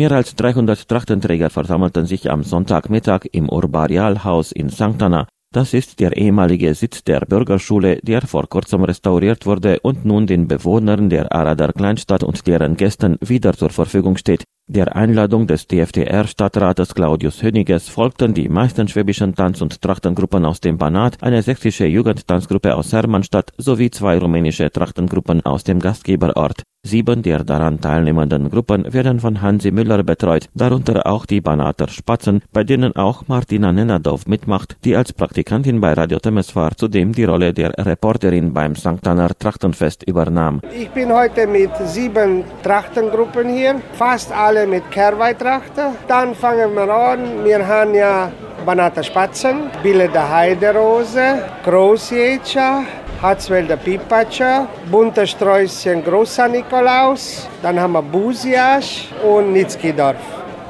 Mehr als 300 Trachtenträger versammelten sich am Sonntagmittag im Urbarialhaus in Sanktana. Das ist der ehemalige Sitz der Bürgerschule, der vor kurzem restauriert wurde und nun den Bewohnern der Arader Kleinstadt und deren Gästen wieder zur Verfügung steht. Der Einladung des DFDR-Stadtrates Claudius Höniges folgten die meisten schwäbischen Tanz- und Trachtengruppen aus dem Banat, eine sächsische Jugendtanzgruppe aus Hermannstadt sowie zwei rumänische Trachtengruppen aus dem Gastgeberort. Sieben der daran teilnehmenden Gruppen werden von Hansi Müller betreut, darunter auch die Banater Spatzen, bei denen auch Martina Nenadov mitmacht, die als Praktikantin bei Radio Temeswar zudem die Rolle der Reporterin beim St. Anna Trachtenfest übernahm. Ich bin heute mit sieben Trachtengruppen hier, fast alle mit Kerwei-Trachter. Dann fangen wir an, wir haben ja Banater Spatzen, Bille der Heiderose, Großjätscher, Hatzwälder Pipatscher, bunter Sträußchen Großer Nikolaus, dann haben wir Busiasch und Nitzkidorf.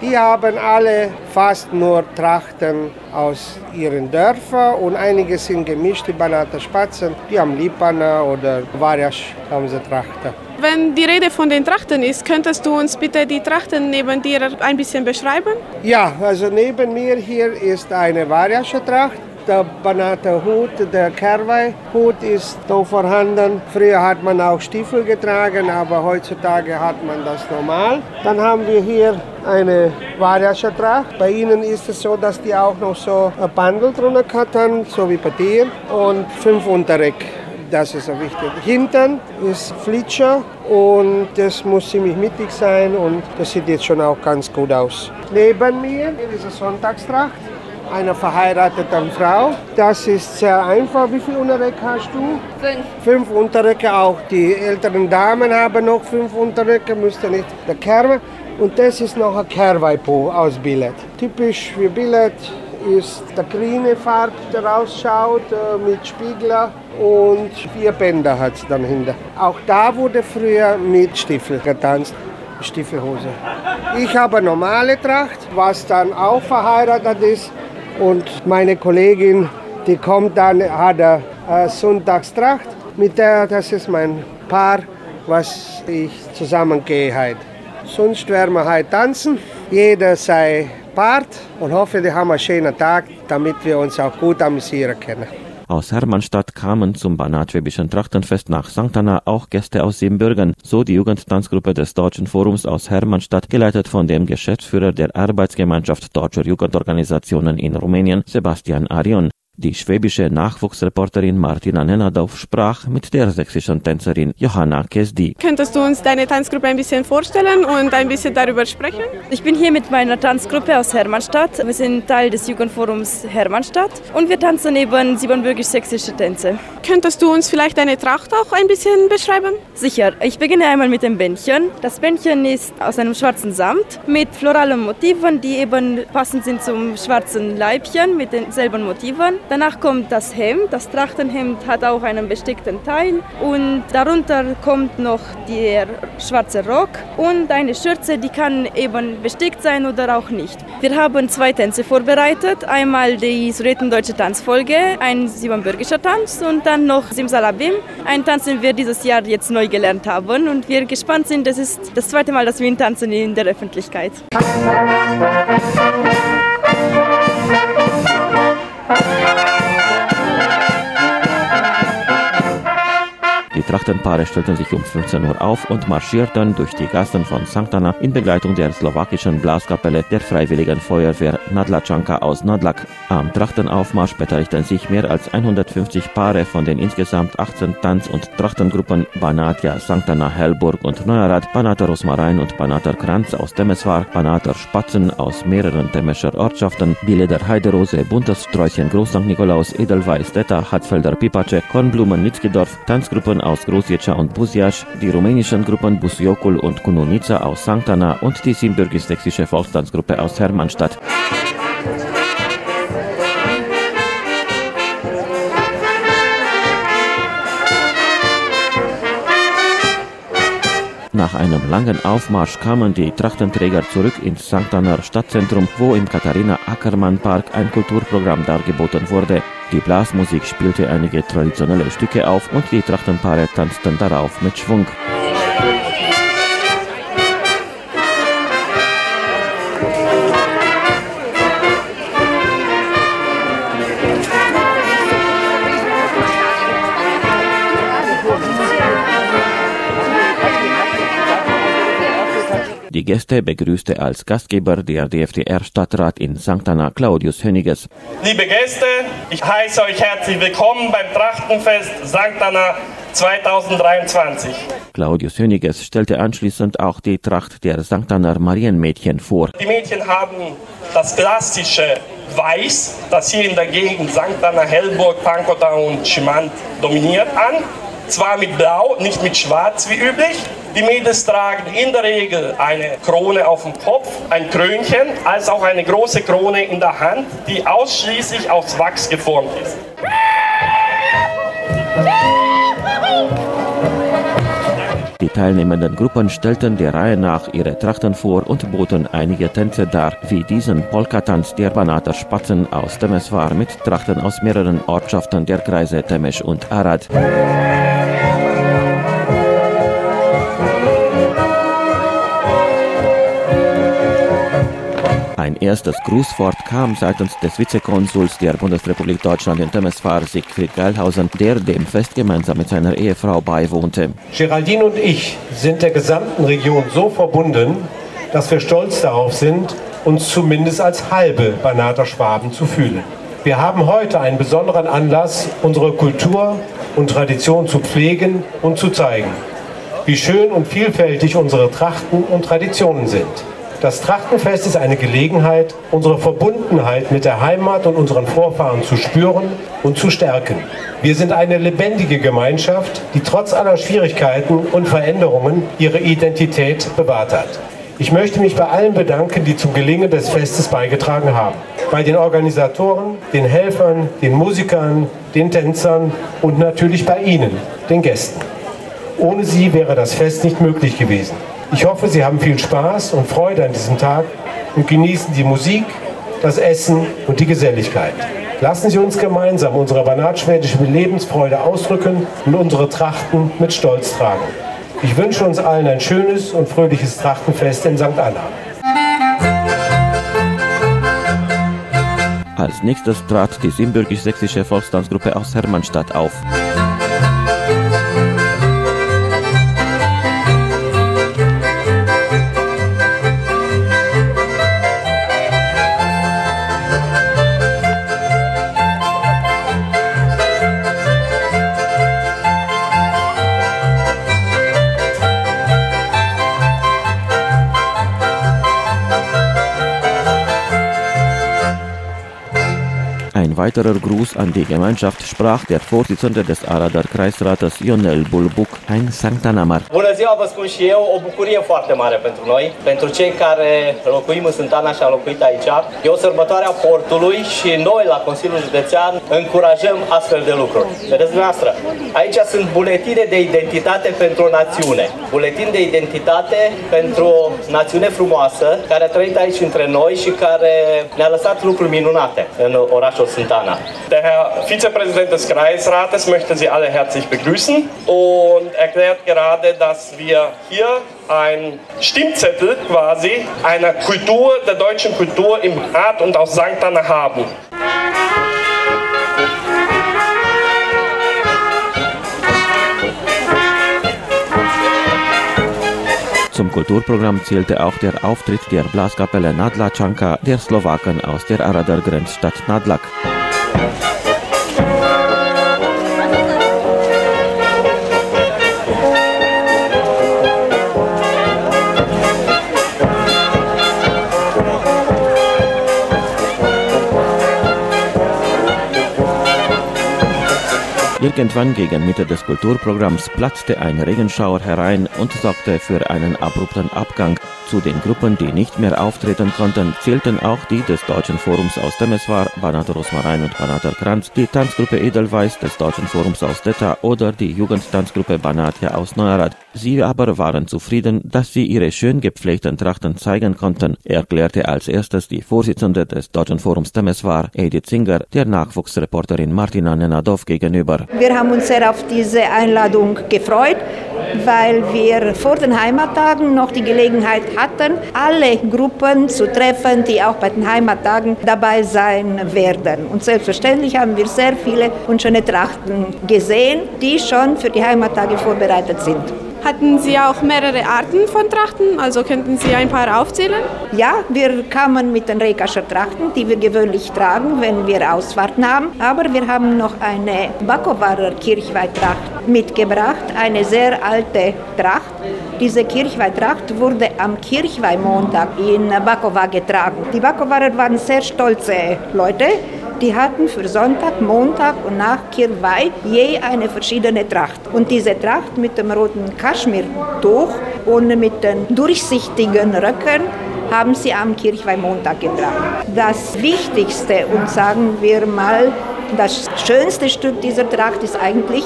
Die haben alle fast nur Trachten aus ihren Dörfern und einige sind gemischt, die Banater Spatzen, die haben Lipana oder Variasch haben sie Trachten. Wenn die Rede von den Trachten ist, könntest du uns bitte die Trachten neben dir ein bisschen beschreiben? Ja, also neben mir hier ist eine Variasche Tracht der Banater Hut, der Kerwei-Hut ist da vorhanden. Früher hat man auch Stiefel getragen, aber heutzutage hat man das normal. Dann haben wir hier eine Variasche Tracht. Bei ihnen ist es so, dass die auch noch so ein Bandel drunter haben, so wie bei dir, und fünf Unterreck. Das ist wichtig. Hinten ist Flitscher und das muss ziemlich mittig sein und das sieht jetzt schon auch ganz gut aus. Neben mir ist eine Sonntagstracht einer verheirateten Frau. Das ist sehr einfach. Wie viele Unterröcke hast du? Fünf. Fünf Unterröcke auch. Die älteren Damen haben noch fünf Unterröcke, müsste nicht der Kerwe. Und das ist noch ein Kerweipo aus Billett. Typisch für Billett ist der grüne Farbe, der rausschaut äh, mit Spiegler und vier Bänder hat es dann hinter. Auch da wurde früher mit Stiefel getanzt. Stiefelhose. Ich habe normale Tracht, was dann auch verheiratet ist. Und meine Kollegin, die kommt dann, hat eine Sonntagstracht. Mit der, das ist mein Paar, was ich zusammengehe heute. Sonst werden wir heute tanzen. Jeder sei Part und hoffe, wir haben einen schönen Tag, damit wir uns auch gut amüsieren können. Aus Hermannstadt kamen zum Banatschwäbischen Trachtenfest nach St. Anna auch Gäste aus Siebenbürgen, so die Jugendtanzgruppe des Deutschen Forums aus Hermannstadt, geleitet von dem Geschäftsführer der Arbeitsgemeinschaft Deutscher Jugendorganisationen in Rumänien, Sebastian Arion. Die schwäbische Nachwuchsreporterin Martina Nenadov sprach mit der sächsischen Tänzerin Johanna Kesdi. Könntest du uns deine Tanzgruppe ein bisschen vorstellen und ein bisschen darüber sprechen? Ich bin hier mit meiner Tanzgruppe aus Hermannstadt. Wir sind Teil des Jugendforums Hermannstadt und wir tanzen eben siebenbürgisch-sächsische Tänze. Könntest du uns vielleicht deine Tracht auch ein bisschen beschreiben? Sicher. Ich beginne einmal mit dem Bändchen. Das Bändchen ist aus einem schwarzen Samt mit floralen Motiven, die eben passend sind zum schwarzen Leibchen mit denselben Motiven. Danach kommt das Hemd. Das Trachtenhemd hat auch einen bestickten Teil und darunter kommt noch der schwarze Rock und eine Schürze, die kann eben bestickt sein oder auch nicht. Wir haben zwei Tänze vorbereitet. Einmal die Sudetendeutsche Tanzfolge, ein siebenbürgischer Tanz und dann noch Simsalabim, ein Tanz, den wir dieses Jahr jetzt neu gelernt haben und wir gespannt sind. Das ist das zweite Mal, dass wir ihn tanzen in der Öffentlichkeit. Die Trachtenpaare stellten sich um 15 Uhr auf und marschierten durch die Gassen von St. Anna in Begleitung der slowakischen Blaskapelle der Freiwilligen Feuerwehr Nadlačanka aus Nadlak. Am Trachtenaufmarsch beteiligten sich mehr als 150 Paare von den insgesamt 18 Tanz- und Trachtengruppen Banatia, St. Anna, Hellburg und Neuerrad, Banater Rosmarin und Banater Kranz aus Temeswar, Banater Spatzen aus mehreren Temescher Ortschaften, Bileder Heiderose, Buntes Sträußchen Groß St. Nikolaus, Edelweiß, Detta, Hatzfelder Pipace, Kornblumen Nitzkidorf, Tanzgruppen aus Großjeca und Buziasch, die rumänischen Gruppen Busiocul und Kununica aus St. Anna und die siebenbürgisch-sächsische Volkstanzgruppe aus Hermannstadt. Nach einem langen Aufmarsch kamen die Trachtenträger zurück ins St. Anner Stadtzentrum, wo im Katharina Ackermann Park ein Kulturprogramm dargeboten wurde. Die Blasmusik spielte einige traditionelle Stücke auf und die Trachtenpaare tanzten darauf mit Schwung. Die Gäste begrüßte als Gastgeber der DFDR-Stadtrat in St. Anna Claudius Höniges. Liebe Gäste, ich heiße euch herzlich willkommen beim Trachtenfest St. Anna 2023. Claudius Höniges stellte anschließend auch die Tracht der St. Anna Marienmädchen vor. Die Mädchen haben das klassische Weiß, das hier in der Gegend St. Anna, Hellburg, Pankota und Schimant dominiert, an. Zwar mit Blau, nicht mit Schwarz wie üblich. Die Mädels tragen in der Regel eine Krone auf dem Kopf, ein Krönchen, als auch eine große Krone in der Hand, die ausschließlich aus Wachs geformt ist. Die teilnehmenden Gruppen stellten der Reihe nach ihre Trachten vor und boten einige Tänze dar, wie diesen Polkatanz der Banater Spatzen aus Temeswar mit Trachten aus mehreren Ortschaften der Kreise Temesch und Arad. Ein erstes Grußwort kam seitens des Vizekonsuls der Bundesrepublik Deutschland in Temeswar, Siegfried Geilhausen, der dem Fest gemeinsam mit seiner Ehefrau beiwohnte. Geraldine und ich sind der gesamten Region so verbunden, dass wir stolz darauf sind, uns zumindest als halbe Banater Schwaben zu fühlen. Wir haben heute einen besonderen Anlass, unsere Kultur und Tradition zu pflegen und zu zeigen, wie schön und vielfältig unsere Trachten und Traditionen sind. Das Trachtenfest ist eine Gelegenheit, unsere Verbundenheit mit der Heimat und unseren Vorfahren zu spüren und zu stärken. Wir sind eine lebendige Gemeinschaft, die trotz aller Schwierigkeiten und Veränderungen ihre Identität bewahrt hat. Ich möchte mich bei allen bedanken, die zum Gelingen des Festes beigetragen haben. Bei den Organisatoren, den Helfern, den Musikern, den Tänzern und natürlich bei Ihnen, den Gästen. Ohne sie wäre das Fest nicht möglich gewesen. Ich hoffe, Sie haben viel Spaß und Freude an diesem Tag und genießen die Musik, das Essen und die Geselligkeit. Lassen Sie uns gemeinsam unsere banatschwedische Lebensfreude ausdrücken und unsere Trachten mit Stolz tragen. Ich wünsche uns allen ein schönes und fröhliches Trachtenfest in St. Anna. Als nächstes trat die siebenbürgisch-sächsische Volkstanzgruppe aus Hermannstadt auf. Ein weiterer Gruß an die Gemeinschaft sprach der Vorsitzende des Aradar Kreisrates Ionel Bulbuc, Hein Sanctanamar. Bună ziua, vă spun și eu, o bucurie foarte mare pentru noi, pentru cei care locuim în Sântana și am locuit aici. E o sărbătoare a portului și noi la Consiliul Județean încurajăm astfel de lucruri. Vedeți dumneavoastră, aici sunt buletine de identitate pentru o națiune, buletin de identitate pentru o națiune frumoasă care a trăit aici între noi și care ne-a lăsat lucruri minunate în orașul Santana. Der Herr Vizepräsident des Kreisrates möchte Sie alle herzlich begrüßen und erklärt gerade, dass wir hier ein Stimmzettel quasi einer Kultur, der deutschen Kultur im Rat und aus St. Anna haben. Zum Kulturprogramm zählte auch der Auftritt der Blaskapelle Nadlačanka der Slowaken aus der Aradar Grenzstadt Nadlak. Thank you. Irgendwann gegen Mitte des Kulturprogramms platzte ein Regenschauer herein und sorgte für einen abrupten Abgang. Zu den Gruppen, die nicht mehr auftreten konnten, zählten auch die des Deutschen Forums aus Temeswar, Banater Rosmarin und Banater Kranz, die Tanzgruppe Edelweiß des Deutschen Forums aus Detta oder die Jugendtanzgruppe Banatia aus Neurath. Sie aber waren zufrieden, dass sie ihre schön gepflegten Trachten zeigen konnten, erklärte als erstes die Vorsitzende des Deutschen Forums Temeswar, Edith Singer, der Nachwuchsreporterin Martina Nenadov gegenüber. Wir haben uns sehr auf diese Einladung gefreut, weil wir vor den Heimattagen noch die Gelegenheit hatten, alle Gruppen zu treffen, die auch bei den Heimattagen dabei sein werden. Und selbstverständlich haben wir sehr viele und schöne Trachten gesehen, die schon für die Heimattage vorbereitet sind. Hatten Sie auch mehrere Arten von Trachten? Also könnten Sie ein paar aufzählen? Ja, wir kamen mit den Rekascher Trachten, die wir gewöhnlich tragen, wenn wir Ausfahrten haben. Aber wir haben noch eine Bakowarer Kirchweihtracht mitgebracht, eine sehr alte Tracht. Diese Kirchweihtracht wurde am Kirchweihmontag in Bakowa getragen. Die Bakowarer waren sehr stolze Leute. Die hatten für Sonntag, Montag und nach Kirchweih je eine verschiedene Tracht. Und diese Tracht mit dem roten Kaschmirtuch und mit den durchsichtigen Röcken haben sie am Kirchweihmontag getragen. Das Wichtigste und sagen wir mal, das schönste Stück dieser Tracht ist eigentlich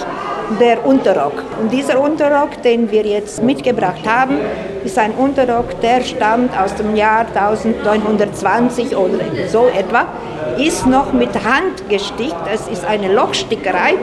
der Unterrock. Und dieser Unterrock, den wir jetzt mitgebracht haben, ist ein Unterrock, der stammt aus dem Jahr 1920 oder so etwa, ist noch mit Hand gestickt. Es ist eine Lochstickerei.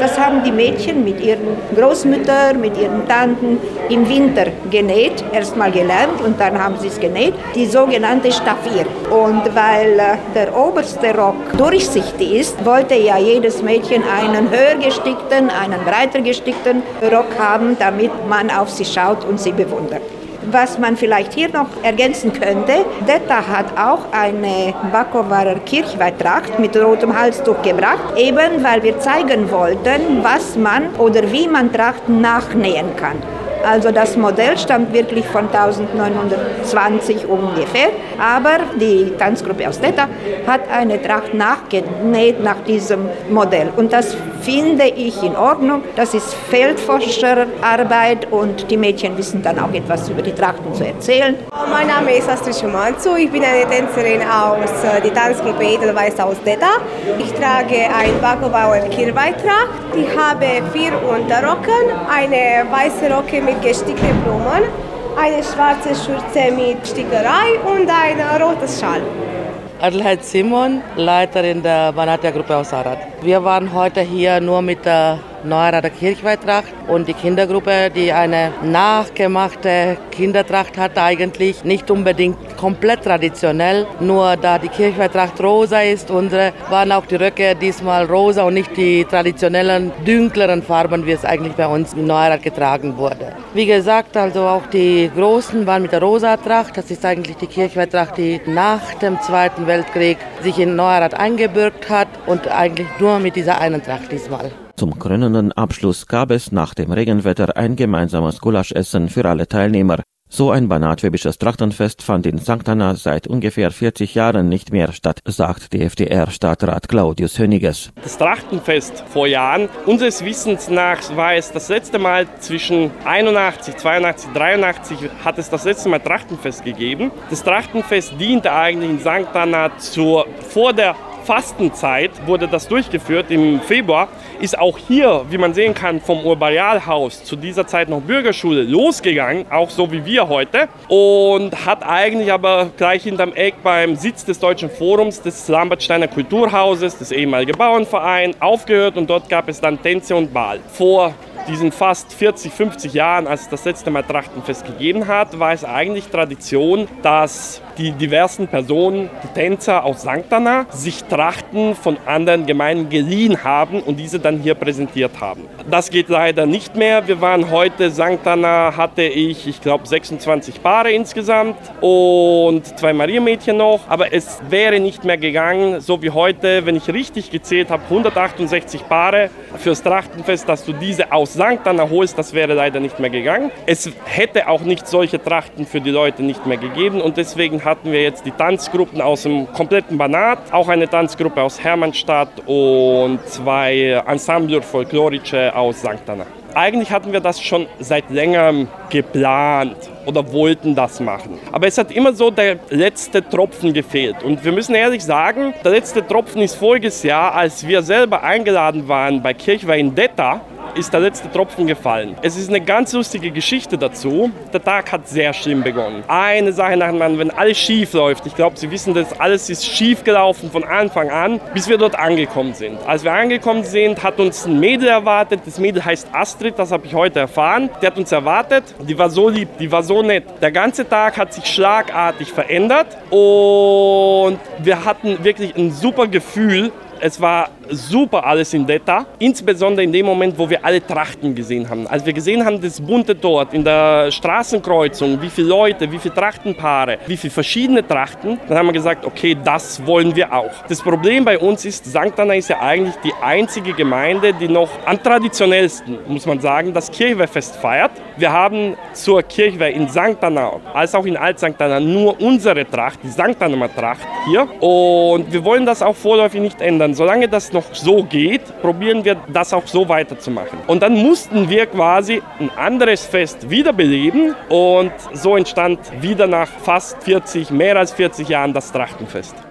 Das haben die Mädchen mit ihren Großmüttern, mit ihren Tanten im Winter genäht, erstmal gelernt und dann haben sie es genäht, die sogenannte Staffier. Und weil äh, der oberste Rock durchsichtig ist, wollte ja jedes Mädchen einen höher gestickten, einen breiter gestickten Rock haben, damit man auf sie schaut und sie bewundert. Was man vielleicht hier noch ergänzen könnte, Detta hat auch eine Bakowarer Kirchweihtracht mit rotem Halstuch gebracht, eben weil wir zeigen wollten, was man oder wie man Trachten nachnähen kann. Also das Modell stammt wirklich von 1920 ungefähr, aber die Tanzgruppe aus Detta hat eine Tracht nachgenäht nach diesem Modell. Und das finde ich in Ordnung. Das ist Feldforscherarbeit und die Mädchen wissen dann auch etwas über die Trachten zu erzählen. Mein Name ist Astrid Schumanzu, ich bin eine Tänzerin aus äh, der Tanzgruppe Edelweiß aus Detta. Ich trage ein Bagobauer Kirweitracht. Ich habe vier Unterrocken, eine weiße Rocke mit gestickten Blumen, eine schwarze Schürze mit Stickerei und ein rotes Schal. Adelheid Simon, Leiterin der Banatia-Gruppe aus Arad. Wir waren heute hier nur mit der Neuerader Kirchweihtracht und die Kindergruppe, die eine nachgemachte Kindertracht hat, eigentlich nicht unbedingt komplett traditionell, nur da die Kirchweihtracht rosa ist, unsere waren auch die Röcke diesmal rosa und nicht die traditionellen, dunkleren Farben, wie es eigentlich bei uns in Neuerad getragen wurde. Wie gesagt, also auch die Großen waren mit der rosa Tracht, das ist eigentlich die Kirchweihtracht, die nach dem Zweiten Weltkrieg sich in Neuerad eingebürgt hat und eigentlich nur mit dieser einen Tracht diesmal. Zum krönenden Abschluss gab es nach dem Regenwetter ein gemeinsames Gulaschessen für alle Teilnehmer. So ein banatschwäbisches Trachtenfest fand in St. Anna seit ungefähr 40 Jahren nicht mehr statt, sagt die FDR-Stadtrat Claudius Höniges. Das Trachtenfest vor Jahren, unseres Wissens nach war es das letzte Mal zwischen 81, 82, 83 hat es das letzte Mal Trachtenfest gegeben. Das Trachtenfest diente eigentlich in St. Anna zur, vor der Fastenzeit wurde das durchgeführt im Februar, ist auch hier, wie man sehen kann, vom Urbarialhaus zu dieser Zeit noch Bürgerschule losgegangen, auch so wie wir heute, und hat eigentlich aber gleich hinterm Eck beim Sitz des Deutschen Forums des Lambertsteiner Kulturhauses, des ehemaligen Bauernvereins, aufgehört und dort gab es dann Tänze und Ball. Vor diesen fast 40, 50 Jahren, als es das letzte Mal Trachtenfest gegeben hat, war es eigentlich Tradition, dass die diversen Personen, die Tänzer aus St. Anna, sich Trachten von anderen Gemeinden geliehen haben und diese dann hier präsentiert haben. Das geht leider nicht mehr. Wir waren heute, St. Anna hatte ich, ich glaube, 26 Paare insgesamt und zwei Mariamädchen noch, aber es wäre nicht mehr gegangen, so wie heute, wenn ich richtig gezählt habe, 168 Paare fürs Trachtenfest, dass du diese aus St. Anna holst, das wäre leider nicht mehr gegangen. Es hätte auch nicht solche Trachten für die Leute nicht mehr gegeben und deswegen hatten wir jetzt die Tanzgruppen aus dem kompletten Banat, auch eine Tanzgruppe aus Hermannstadt und zwei Ensemble folklorische aus St. Anna. Eigentlich hatten wir das schon seit längerem geplant oder wollten das machen. Aber es hat immer so der letzte Tropfen gefehlt. Und wir müssen ehrlich sagen, der letzte Tropfen ist voriges Jahr, als wir selber eingeladen waren bei Kirchweih in Detta, ist der letzte Tropfen gefallen. Es ist eine ganz lustige Geschichte dazu. Der Tag hat sehr schlimm begonnen. Eine Sache nach dem anderen, wenn alles schief läuft. Ich glaube, Sie wissen das, alles ist schief gelaufen von Anfang an, bis wir dort angekommen sind. Als wir angekommen sind, hat uns ein Mädel erwartet. Das Mädel heißt Astrid, das habe ich heute erfahren. Die hat uns erwartet. Die war so lieb, die war so nett. Der ganze Tag hat sich schlagartig verändert und wir hatten wirklich ein super Gefühl, Es war super alles in Detta, insbesondere in dem Moment, wo wir alle Trachten gesehen haben. Als wir gesehen haben, das bunte dort in der Straßenkreuzung, wie viele Leute, wie viele Trachtenpaare, wie viele verschiedene Trachten, dann haben wir gesagt, okay, das wollen wir auch. Das Problem bei uns ist, St. Anna ist ja eigentlich die einzige Gemeinde, die noch am traditionellsten, muss man sagen, das Kirchweihfest feiert. Wir haben zur Kirchweih in St. Anna als auch in Alt St. Anna nur unsere Tracht, die St. Anna Tracht hier. Und wir wollen das auch vorläufig nicht ändern. Solange das noch so geht, probieren wir das auch so weiterzumachen. Und dann mussten wir quasi ein anderes Fest wiederbeleben und so entstand wieder nach fast 40, mehr als 40 Jahren das Trachtenfest.